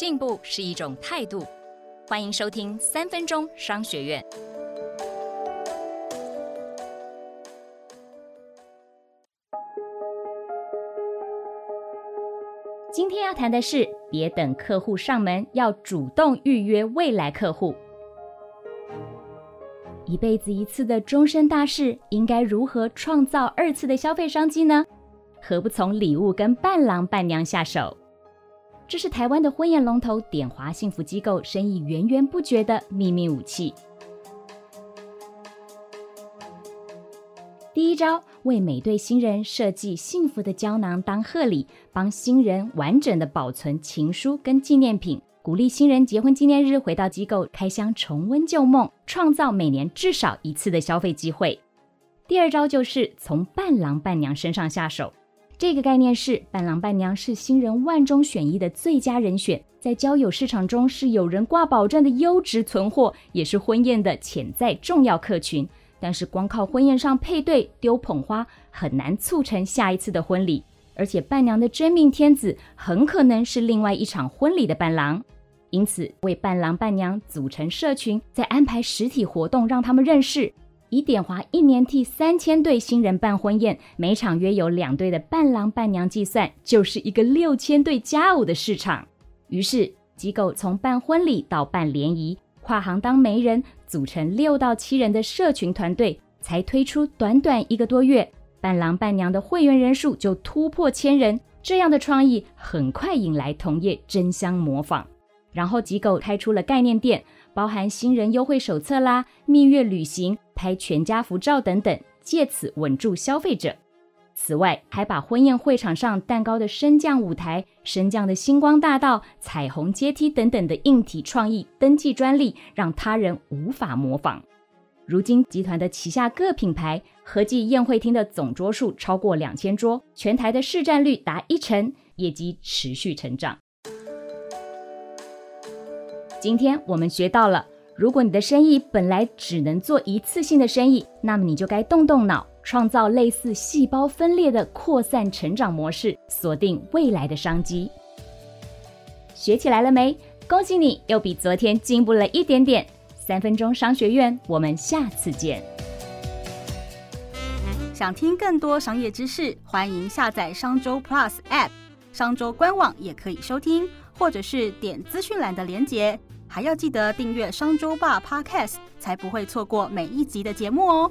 进步是一种态度。欢迎收听三分钟商学院。今天要谈的是，别等客户上门，要主动预约未来客户。一辈子一次的终身大事，应该如何创造二次的消费商机呢？何不从礼物跟伴郎伴娘下手？这是台湾的婚宴龙头点华幸福机构生意源源不绝的秘密武器。第一招，为每对新人设计幸福的胶囊当贺礼，帮新人完整的保存情书跟纪念品，鼓励新人结婚纪念日回到机构开箱重温旧梦，创造每年至少一次的消费机会。第二招就是从伴郎伴娘身上下手。这个概念是伴郎伴娘是新人万中选一的最佳人选，在交友市场中是有人挂保证的优质存货，也是婚宴的潜在重要客群。但是光靠婚宴上配对丢捧花很难促成下一次的婚礼，而且伴娘的真命天子很可能是另外一场婚礼的伴郎。因此，为伴郎伴娘组成社群，再安排实体活动让他们认识。以点华一年替三千对新人办婚宴，每场约有两对的伴郎伴娘计算，就是一个六千对加五的市场。于是机构从办婚礼到办联谊，跨行当媒人，组成六到七人的社群团队，才推出短短一个多月，伴郎伴娘的会员人数就突破千人。这样的创意很快引来同业争相模仿，然后机构开出了概念店。包含新人优惠手册啦、蜜月旅行、拍全家福照等等，借此稳住消费者。此外，还把婚宴会场上蛋糕的升降舞台、升降的星光大道、彩虹阶梯等等的硬体创意登记专利，让他人无法模仿。如今，集团的旗下各品牌合计宴会厅的总桌数超过两千桌，全台的市占率达一成，业绩持续成长。今天我们学到了，如果你的生意本来只能做一次性的生意，那么你就该动动脑，创造类似细胞分裂的扩散成长模式，锁定未来的商机。学起来了没？恭喜你又比昨天进步了一点点。三分钟商学院，我们下次见。想听更多商业知识，欢迎下载商周 Plus App，商周官网也可以收听。或者是点资讯栏的连结，还要记得订阅商周吧 Podcast，才不会错过每一集的节目哦。